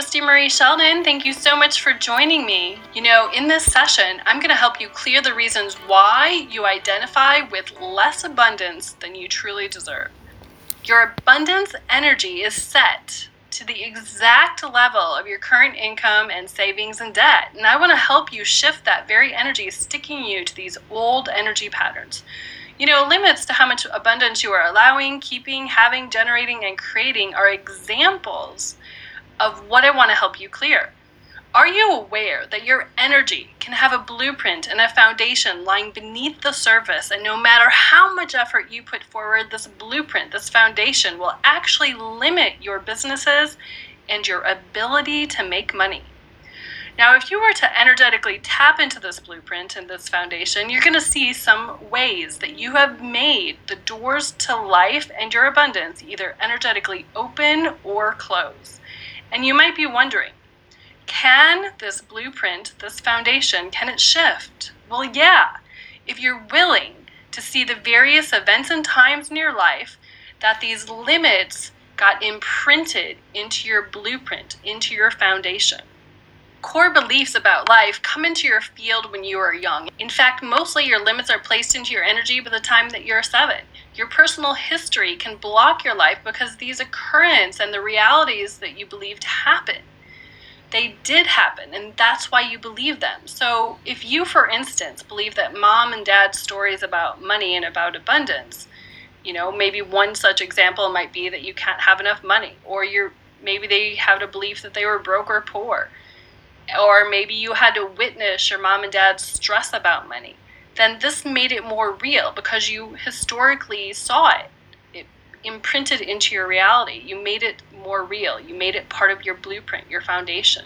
Christie Marie Sheldon. Thank you so much for joining me. You know, in this session, I'm going to help you clear the reasons why you identify with less abundance than you truly deserve. Your abundance energy is set to the exact level of your current income and savings and debt. And I want to help you shift that very energy, sticking you to these old energy patterns. You know, limits to how much abundance you are allowing, keeping, having, generating, and creating are examples of what I want to help you clear. Are you aware that your energy can have a blueprint and a foundation lying beneath the surface, and no matter how much effort you put forward, this blueprint, this foundation will actually limit your businesses and your ability to make money? Now, if you were to energetically tap into this blueprint and this foundation, you're going to see some ways that you have made the doors to life and your abundance either energetically open or close. And you might be wondering, can this blueprint, this foundation, can it shift? Well, yeah, if you're willing to see the various events and times in your life that these limits got imprinted into your blueprint, into your foundation. Core beliefs about life come into your field when you are young. In fact, mostly your limits are placed into your energy by the time that you're seven. Your personal history can block your life because these occurrences and the realities that you believed happen they did happen and that's why you believe them. So, if you, for instance, believe that mom and dad's stories about money and about abundance, you know, maybe one such example might be that you can't have enough money, or you're maybe they had a belief that they were broke or poor, or maybe you had to witness your mom and dad's stress about money. Then this made it more real because you historically saw it. It imprinted into your reality. You made it more real. You made it part of your blueprint, your foundation.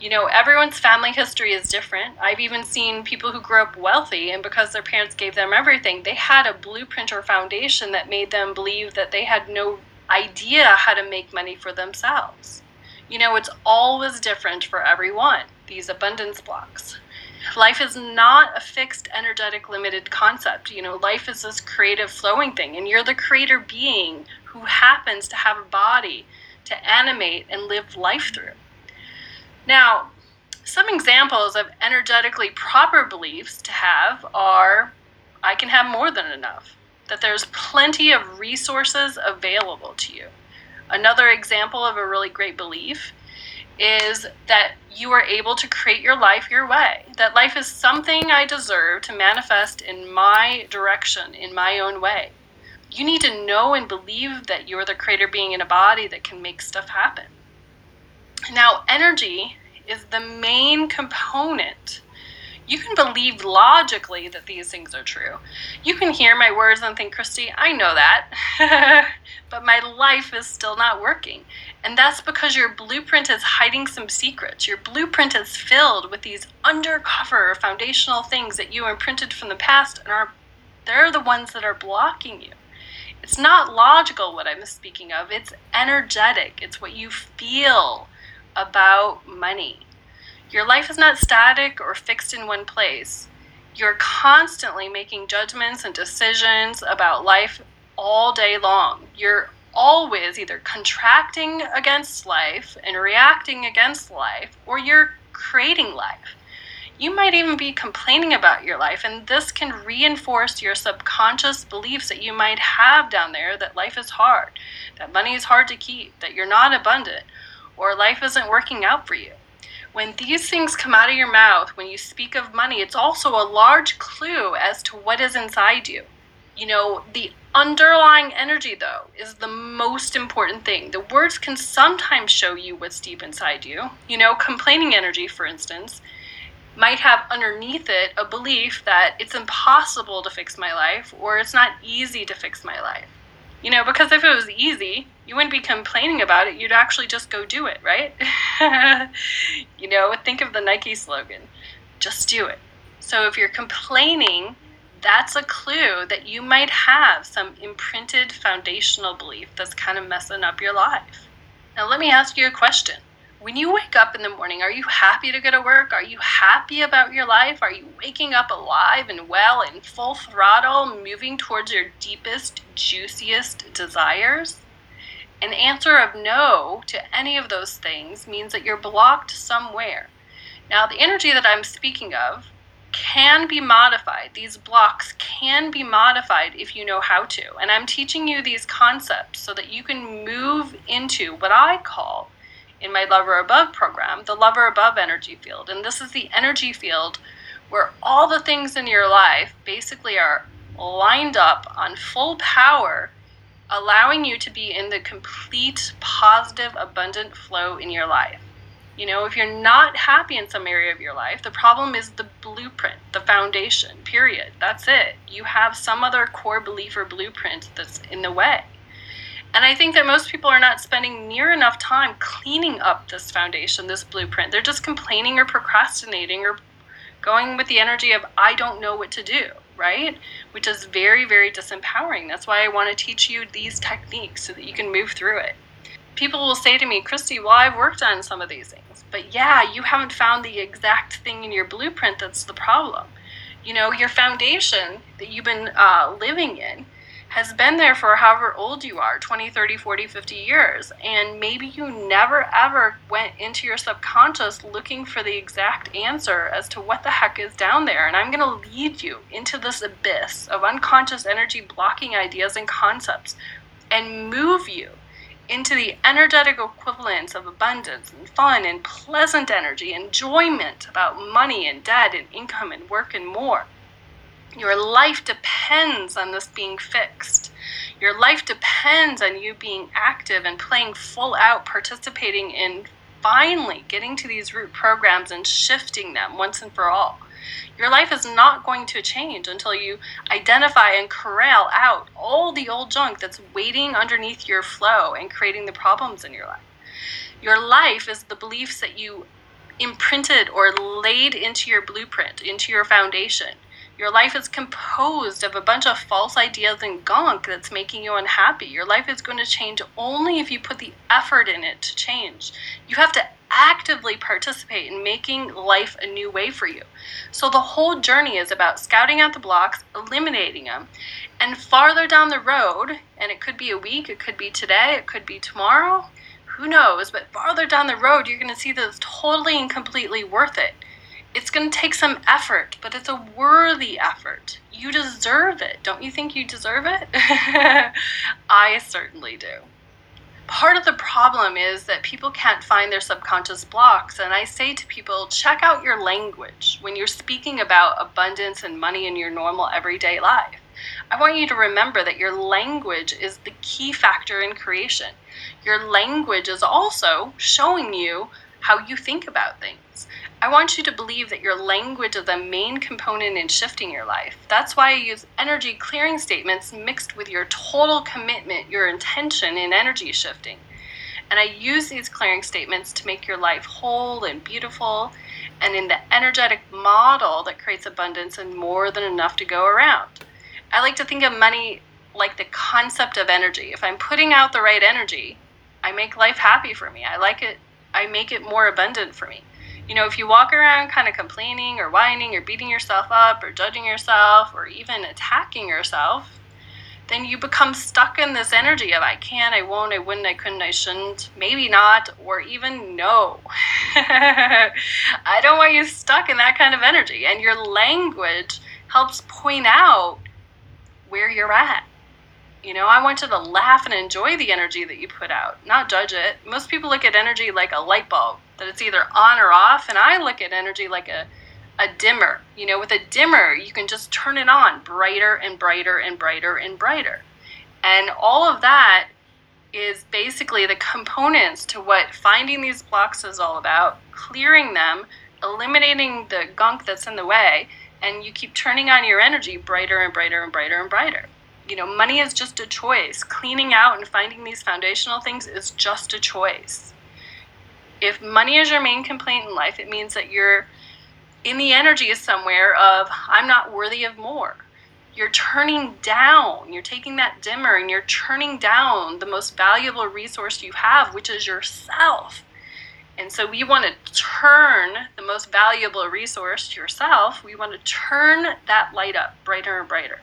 You know, everyone's family history is different. I've even seen people who grew up wealthy, and because their parents gave them everything, they had a blueprint or foundation that made them believe that they had no idea how to make money for themselves. You know, it's always different for everyone, these abundance blocks. Life is not a fixed, energetic, limited concept. You know, life is this creative, flowing thing, and you're the creator being who happens to have a body to animate and live life through. Now, some examples of energetically proper beliefs to have are I can have more than enough, that there's plenty of resources available to you. Another example of a really great belief is that you are able to create your life your way. That life is something I deserve to manifest in my direction, in my own way you need to know and believe that you're the creator being in a body that can make stuff happen. Now, energy is the main component. You can believe logically that these things are true. You can hear my words and think, Christie, I know that. but my life is still not working. And that's because your blueprint is hiding some secrets. Your blueprint is filled with these undercover foundational things that you imprinted from the past and are they're the ones that are blocking you. It's not logical what I'm speaking of, it's energetic. It's what you feel about money. Your life is not static or fixed in one place. You're constantly making judgments and decisions about life all day long. You're always either contracting against life and reacting against life, or you're creating life you might even be complaining about your life, and this can reinforce your subconscious beliefs that you might have down there that life is hard, that money is hard to keep, that you're not abundant, or life isn't working out for you. When these things come out of your mouth, when you speak of money, it's also a large clue as to what is inside you. You know, the underlying energy, though, is the most important thing. The words can sometimes show you what's deep inside you. You know, complaining energy, for instance, might have underneath it a belief that it's impossible to fix my life or it's not easy to fix my life. You know, because if it was easy, you wouldn't be complaining about it. You'd actually just go do it, right? you know, think of the Nike slogan just do it. So if you're complaining, that's a clue that you might have some imprinted foundational belief that's kind of messing up your life. Now, let me ask you a question when you wake up in the morning, are you happy to go to work? Are you happy about your life? Are you waking up alive and well and full throttle, moving towards your deepest, juiciest desires? An answer of no to any of those things means that you're blocked somewhere. Now, the energy that I'm speaking of can be modified. These blocks can be modified if you know how to. And I'm teaching you these concepts so that you can move into what I call in my Love or Above program, the Love or Above energy field. And this is the energy field where all the things in your life basically are lined up on full power, allowing you to be in the complete positive, abundant flow in your life. You know, if you're not happy in some area of your life, the problem is the blueprint, the foundation, period. That's it. You have some other core belief or blueprint that's in the way. And I think that most people are not spending near enough time cleaning up this foundation, this blueprint. They're just complaining or procrastinating or going with the energy of, I don't know what to do, right? Which is very, very disempowering. That's why I want to teach you these techniques so that you can move through it people will say to me, Christie, well, I've worked on some of these things, but yeah, you haven't found the exact thing in your blueprint that's the problem. You know, your foundation that you've been uh, living in has been there for however old you are 20, 30, 40, 50 years. And maybe you never ever went into your subconscious looking for the exact answer as to what the heck is down there. And I'm going to lead you into this abyss of unconscious energy blocking ideas and concepts and move you into the energetic equivalence of abundance and fun and pleasant energy, enjoyment about money and debt and income and work and more. Your life depends on this being fixed. Your life depends on you being active and playing full out, participating in finally getting to these root programs and shifting them once and for all. Your life is not going to change until you identify and corral out all the old junk that's waiting underneath your flow and creating the problems in your life. Your life is the beliefs that you imprinted or laid into your blueprint, into your foundation. Your life is composed of a bunch of false ideas and gunk that's making you unhappy. Your life is going to change only if you put the effort in it to change. You have to actively participate in making life a new way for you. So the whole journey is about scouting out the blocks, eliminating them, and farther down the road, and it could be a week, it could be today, it could be tomorrow, who knows, but farther down the road, you're going to see that it's totally and completely worth it it's going to take some effort, but it's a worthy effort. You deserve it. Don't you think you deserve it? I certainly do. Part of the problem is that people can't find their subconscious blocks. And I say to people, check out your language when you're speaking about abundance and money in your normal everyday life. I want you to remember that your language is the key factor in creation. Your language is also showing you how you think about things. I want you to believe that your language is the main component in shifting your life. That's why I use energy clearing statements mixed with your total commitment, your intention in energy shifting. And I use these clearing statements to make your life whole and beautiful and in the energetic model that creates abundance and more than enough to go around. I like to think of money like the concept of energy. If I'm putting out the right energy, I make life happy for me. I like it, I make it more abundant for me you know, if you walk around kind of complaining or whining or beating yourself up or judging yourself or even attacking yourself, then you become stuck in this energy of I can't, I won't, I wouldn't, I couldn't, I shouldn't, maybe not, or even no. I don't want you stuck in that kind of energy. And your language helps point out where you're at. You know, I want you to laugh and enjoy the energy that you put out, not judge it. Most people look at energy like a light bulb, that it's either on or off, and I look at energy like a a dimmer. You know, with a dimmer, you can just turn it on brighter and brighter and brighter and brighter. And all of that is basically the components to what finding these blocks is all about, clearing them, eliminating the gunk that's in the way, and you keep turning on your energy brighter and brighter and brighter and brighter you know, money is just a choice. Cleaning out and finding these foundational things is just a choice. If money is your main complaint in life, it means that you're in the energy somewhere of, I'm not worthy of more. You're turning down, you're taking that dimmer and you're turning down the most valuable resource you have, which is yourself. And so we want to turn the most valuable resource, yourself, we want to turn that light up brighter and brighter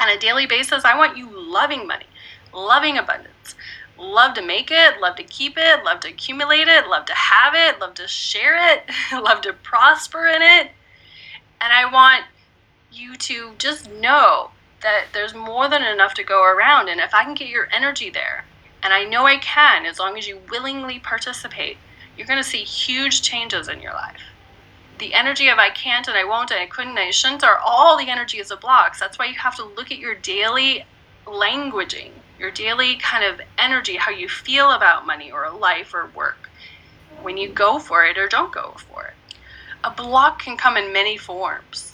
on a daily basis, I want you loving money, loving abundance, love to make it, love to keep it, love to accumulate it, love to have it, love to share it, love to prosper in it. And I want you to just know that there's more than enough to go around. And if I can get your energy there, and I know I can as long as you willingly participate, you're going to see huge changes in your life. The energy of I can't and I won't and I couldn't and I shouldn't are all the energies of blocks. That's why you have to look at your daily languaging, your daily kind of energy, how you feel about money or life or work when you go for it or don't go for it. A block can come in many forms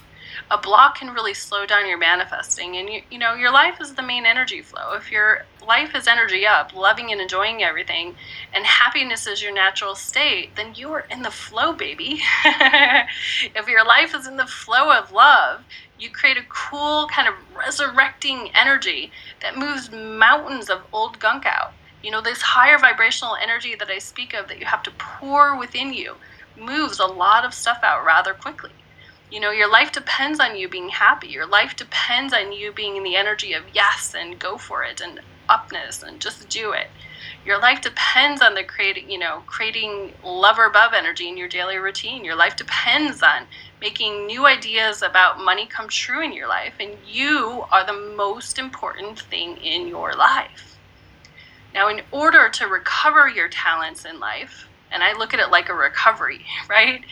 a block can really slow down your manifesting and you, you know your life is the main energy flow. If your life is energy up loving and enjoying everything and happiness is your natural state then you are in the flow baby. If your life is in the flow of love you create a cool kind of resurrecting energy that moves mountains of old gunk out. You know this higher vibrational energy that i speak of that you have to pour within you moves a lot of stuff out rather quickly you know, your life depends on you being happy. Your life depends on you being in the energy of yes and go for it and upness and just do it. Your life depends on the creating, you know, creating love or above energy in your daily routine. Your life depends on making new ideas about money come true in your life, and you are the most important thing in your life. Now, in order to recover your talents in life, and I look at it like a recovery, right?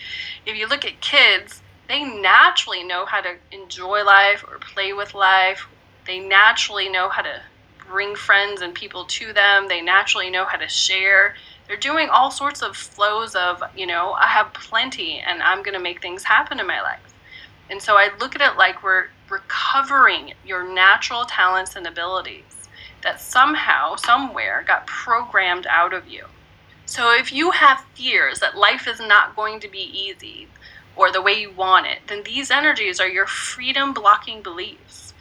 If you look at kids, they naturally know how to enjoy life or play with life. They naturally know how to bring friends and people to them. They naturally know how to share. They're doing all sorts of flows of, you know, I have plenty and I'm going to make things happen in my life. And so I look at it like we're recovering your natural talents and abilities that somehow, somewhere got programmed out of you. So if you have fears that life is not going to be easy, or the way you want it, then these energies are your freedom blocking beliefs.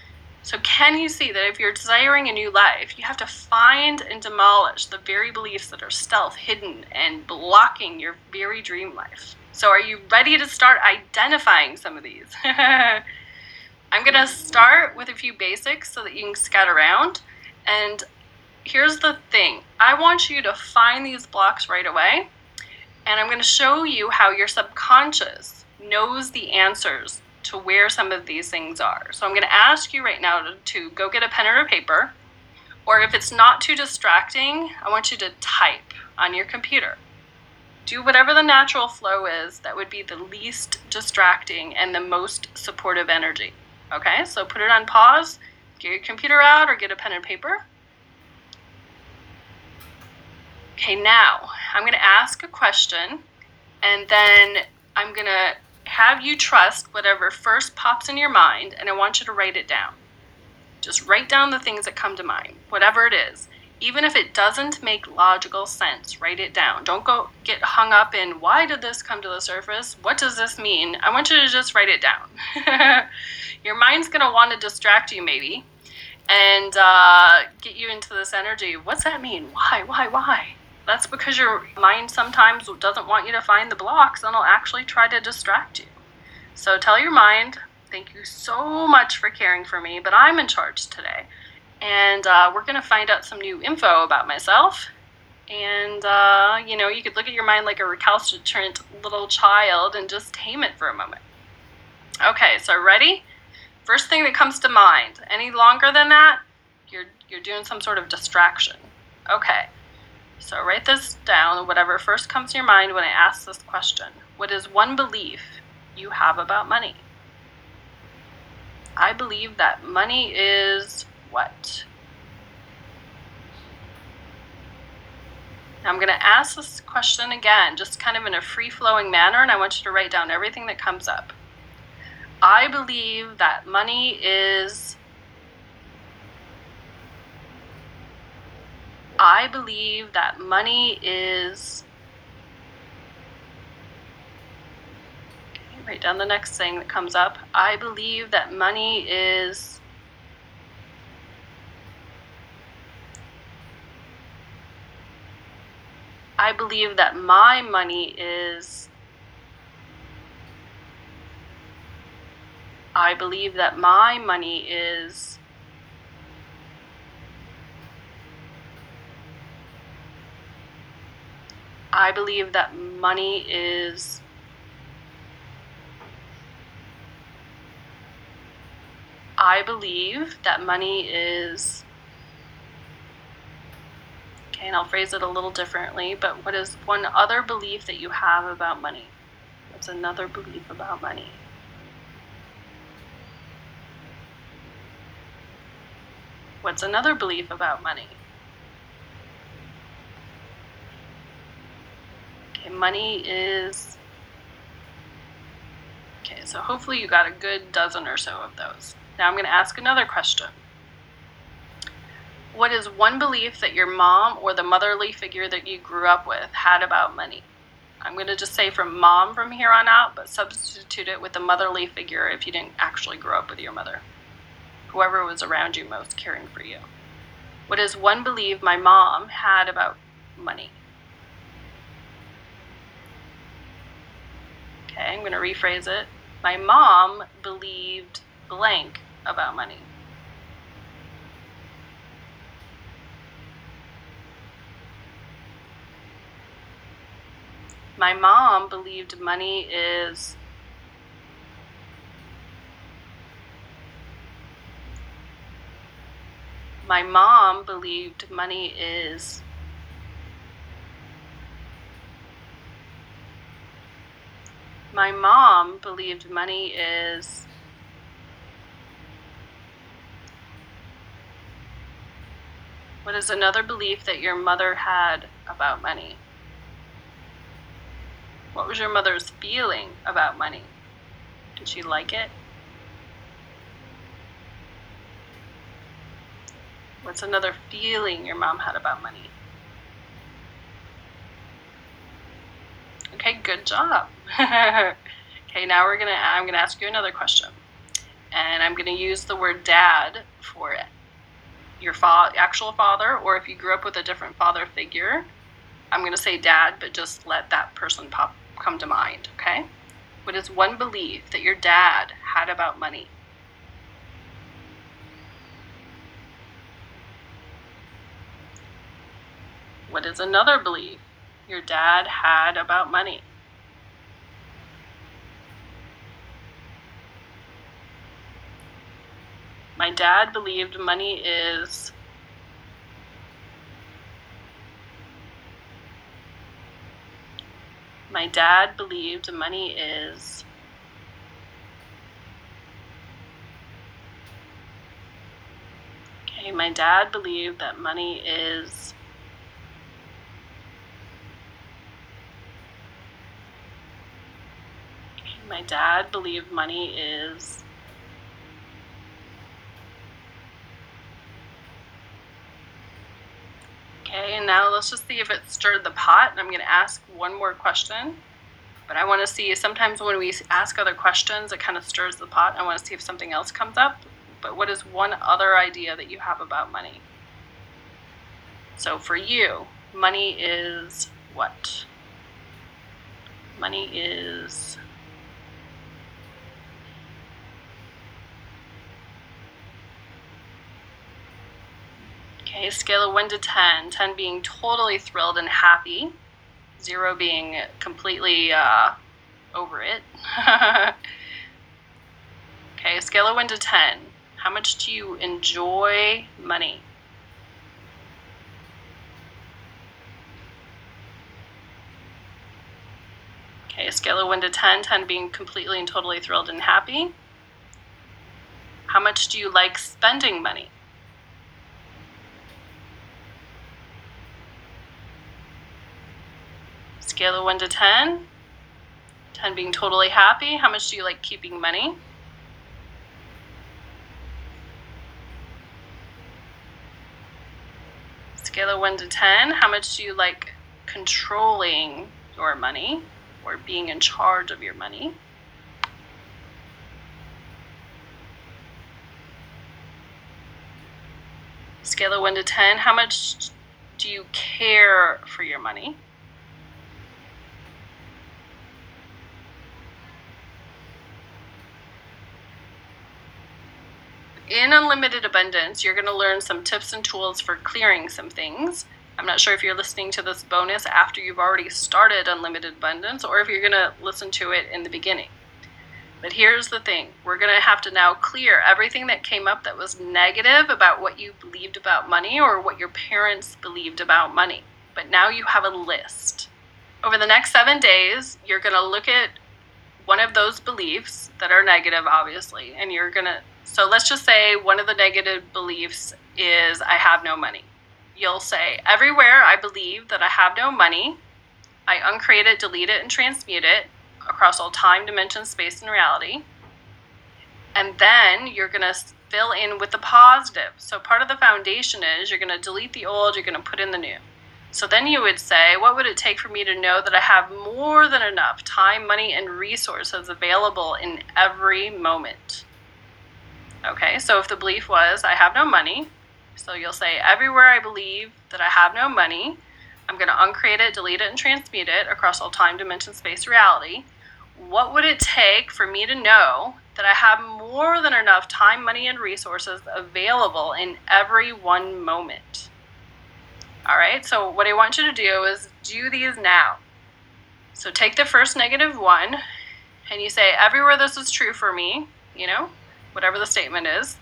So, can you see that if you're desiring a new life, you have to find and demolish the very beliefs that are stealth, hidden, and blocking your very dream life? So, are you ready to start identifying some of these? I'm going to start with a few basics so that you can scout around. And here's the thing I want you to find these blocks right away. And I'm going to show you how your subconscious knows the answers to where some of these things are. So I'm going to ask you right now to, to go get a pen or a paper, or if it's not too distracting, I want you to type on your computer. Do whatever the natural flow is that would be the least distracting and the most supportive energy. Okay, so put it on pause, get your computer out, or get a pen and paper. Okay, now I'm going to ask a question, and then I'm going to have you trust whatever first pops in your mind, and I want you to write it down. Just write down the things that come to mind, whatever it is. Even if it doesn't make logical sense, write it down. Don't go get hung up in why did this come to the surface? What does this mean? I want you to just write it down. your mind's going to want to distract you, maybe, and uh, get you into this energy. What's that mean? Why? Why? Why? That's because your mind sometimes doesn't want you to find the blocks and it'll actually try to distract you. So tell your mind, thank you so much for caring for me, but I'm in charge today. And uh, we're going to find out some new info about myself. And, uh, you know, you could look at your mind like a recalcitrant little child and just tame it for a moment. Okay, so ready? First thing that comes to mind. Any longer than that, you're, you're doing some sort of distraction. Okay. So write this down, whatever first comes to your mind when I ask this question. What is one belief you have about money? I believe that money is what? Now I'm going to ask this question again, just kind of in a free flowing manner, and I want you to write down everything that comes up. I believe that money is I believe that money is. Write down the next thing that comes up. I believe that money is. I believe that my money is. I believe that my money is. I believe that money is I believe that money is okay, and I'll phrase it a little differently, but what is one other belief that you have about money? What's another belief about money? What's another belief about money? Money is. Okay, so hopefully you got a good dozen or so of those. Now I'm going to ask another question. What is one belief that your mom or the motherly figure that you grew up with had about money? I'm going to just say from mom from here on out, but substitute it with the motherly figure if you didn't actually grow up with your mother whoever was around you most caring for you. What is one belief my mom had about money? Okay, I'm going to rephrase it. My mom believed blank about money. My mom believed money is my mom believed money is my mom believed money is what is another belief that your mother had about money? What was your mother's feeling about money? Did she like it? What's another feeling your mom had about money? Okay, good job. okay, now we're gonna I'm gonna ask you another question. And I'm gonna use the word dad for it. Your fa- actual father, or if you grew up with a different father figure, I'm gonna say dad, but just let that person pop come to mind, okay? What is one belief that your dad had about money? What is another belief your dad had about money? My dad believed money is My dad believed money is Okay, my dad believed that money is my dad believed money is Okay, and now let's just see if it stirred the pot. And I'm going to ask one more question. But I want to see sometimes when we ask other questions, it kind of stirs the pot. I want to see if something else comes up. But what is one other idea that you have about money? So for you, money is what? Money is Okay, scale of 1 to 10, 10 being totally thrilled and happy, 0 being completely uh, over it. okay, scale of 1 to 10, how much do you enjoy money? Okay, scale of 1 to 10, 10 being completely and totally thrilled and happy. How much do you like spending money? Scale of 1 to 10. 10 being totally happy. How much do you like keeping money? Scale of 1 to 10. How much do you like controlling your money or being in charge of your money? Scale of 1 to 10. How much do you care for your money? In Unlimited Abundance, you're going to learn some tips and tools for clearing some things. I'm not sure if you're listening to this bonus after you've already started Unlimited Abundance or if you're going to listen to it in the beginning. But here's the thing we're going to have to now clear everything that came up that was negative about what you believed about money or what your parents believed about money. But now you have a list. Over the next seven days, you're going to look at one of those beliefs that are negative, obviously, and you're going to. So let's just say one of the negative beliefs is I have no money. You'll say, Everywhere I believe that I have no money, I uncreate it, delete it, and transmute it across all time, dimension, space, and reality. And then you're going to fill in with the positive. So part of the foundation is you're going to delete the old, you're going to put in the new. So then you would say, what would it take for me to know that I have more than enough time, money, and resources available in every moment? Okay, so if the belief was, I have no money, so you'll say, everywhere I believe that I have no money, I'm going to uncreate it, delete it, and transmute it across all time, dimension, space, reality. What would it take for me to know that I have more than enough time, money, and resources available in every one moment? All right, so what I want you to do is do these now. So take the first negative one and you say, everywhere this is true for me, you know, whatever the statement is,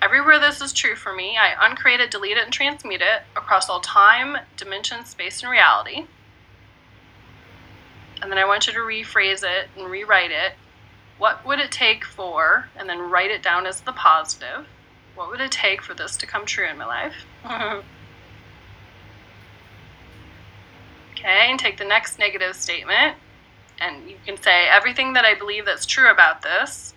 everywhere this is true for me, I uncreate it, delete it, and transmute it across all time, dimension, space, and reality. And then I want you to rephrase it and rewrite it. What would it take for, and then write it down as the positive, what would it take for this to come true in my life? Okay, and take the next negative statement, and you can say everything that I believe that's true about this,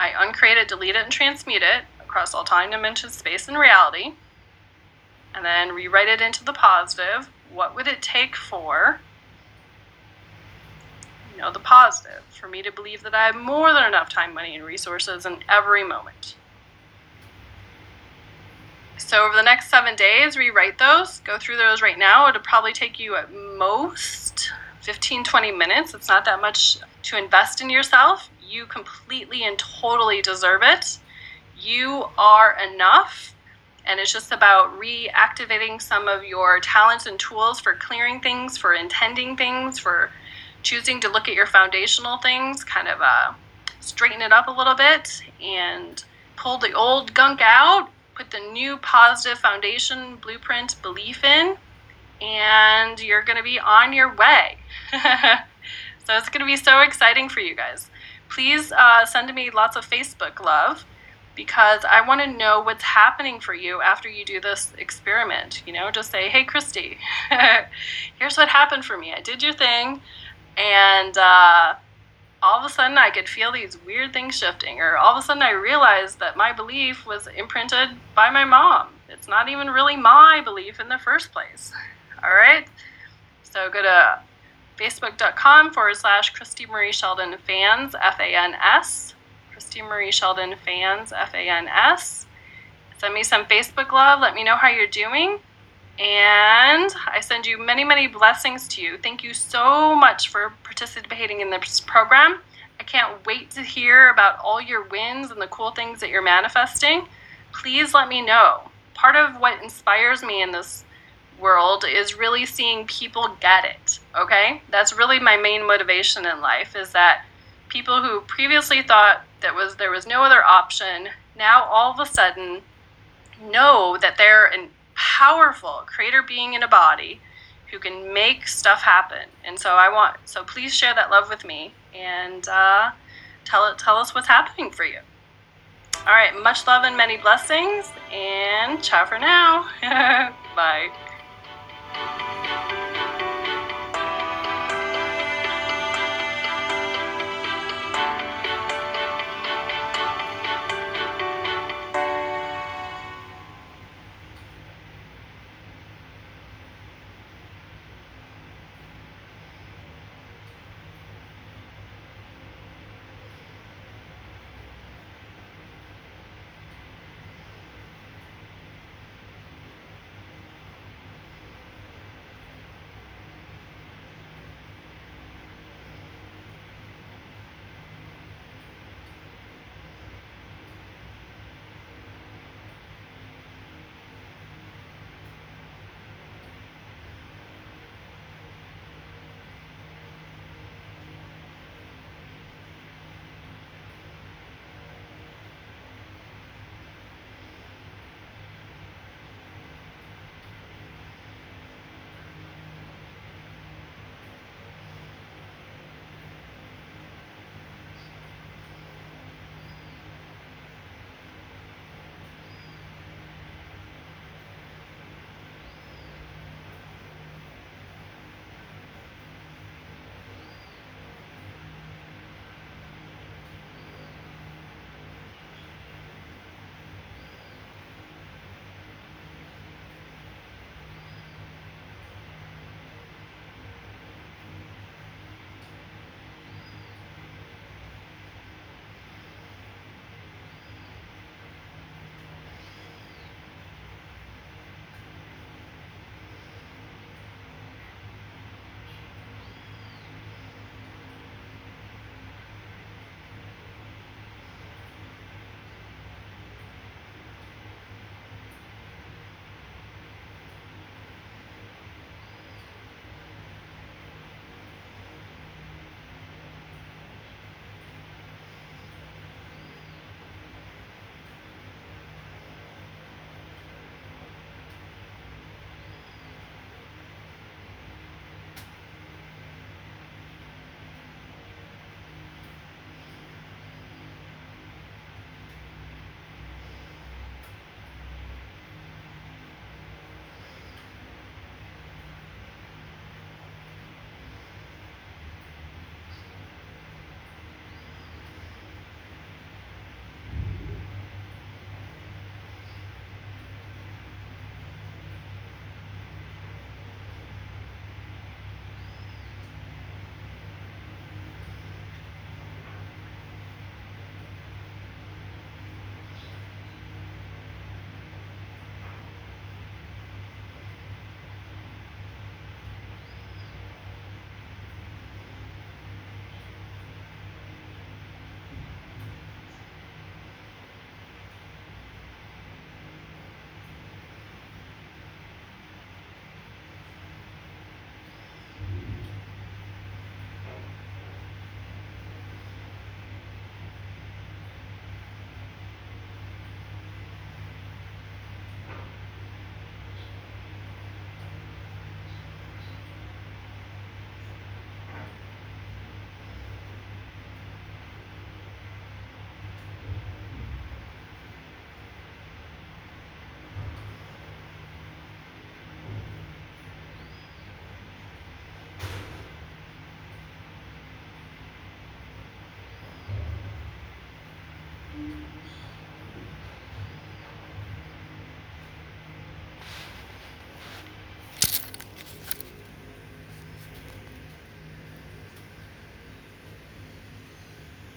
I uncreate it, delete it, and transmute it across all time, dimension, space, and reality. And then rewrite it into the positive. What would it take for, you know, the positive, for me to believe that I have more than enough time, money, and resources in every moment? So over the next seven days, rewrite those. Go through those right now. It'll probably take you at most 15, 20 minutes. It's not that much to invest in yourself. You completely and totally deserve it. You are enough. And it's just about reactivating some of your talents and tools for clearing things, for intending things, for choosing to look at your foundational things, kind of uh, straighten it up a little bit and pull the old gunk out put the new positive foundation blueprint belief in, and you're going to be on your way. so it's going to be so exciting for you guys. Please uh, send me lots of Facebook love because I want to know what's happening for you after you do this experiment. You know, just say, hey, Christie, here's what happened for me. I did your thing, and uh, all of a sudden I could feel these weird things shifting, or all of a sudden I realized that my belief was imprinted by my mom. It's not even really my belief in the first place. All right? So go to facebook.com forward slash Christie Marie Sheldon fans, F A N S. Christie Marie Sheldon fans, F A N S. Send me some Facebook love. Let me know how you're doing. And I send you many, many blessings to you. Thank you so much for participating in this program. I can't wait to hear about all your wins and the cool things that you're manifesting. Please let me know. Part of what inspires me in this world is really seeing people get it, okay? That's really my main motivation in life is that people who previously thought that was there was no other option now all of a sudden know that they're a powerful creator being in a body who can make stuff happen. And so I want, so please share that love with me and uh, tell it, tell us what's happening for you. All right, much love and many blessings, and ciao for now. Bye. Thank you.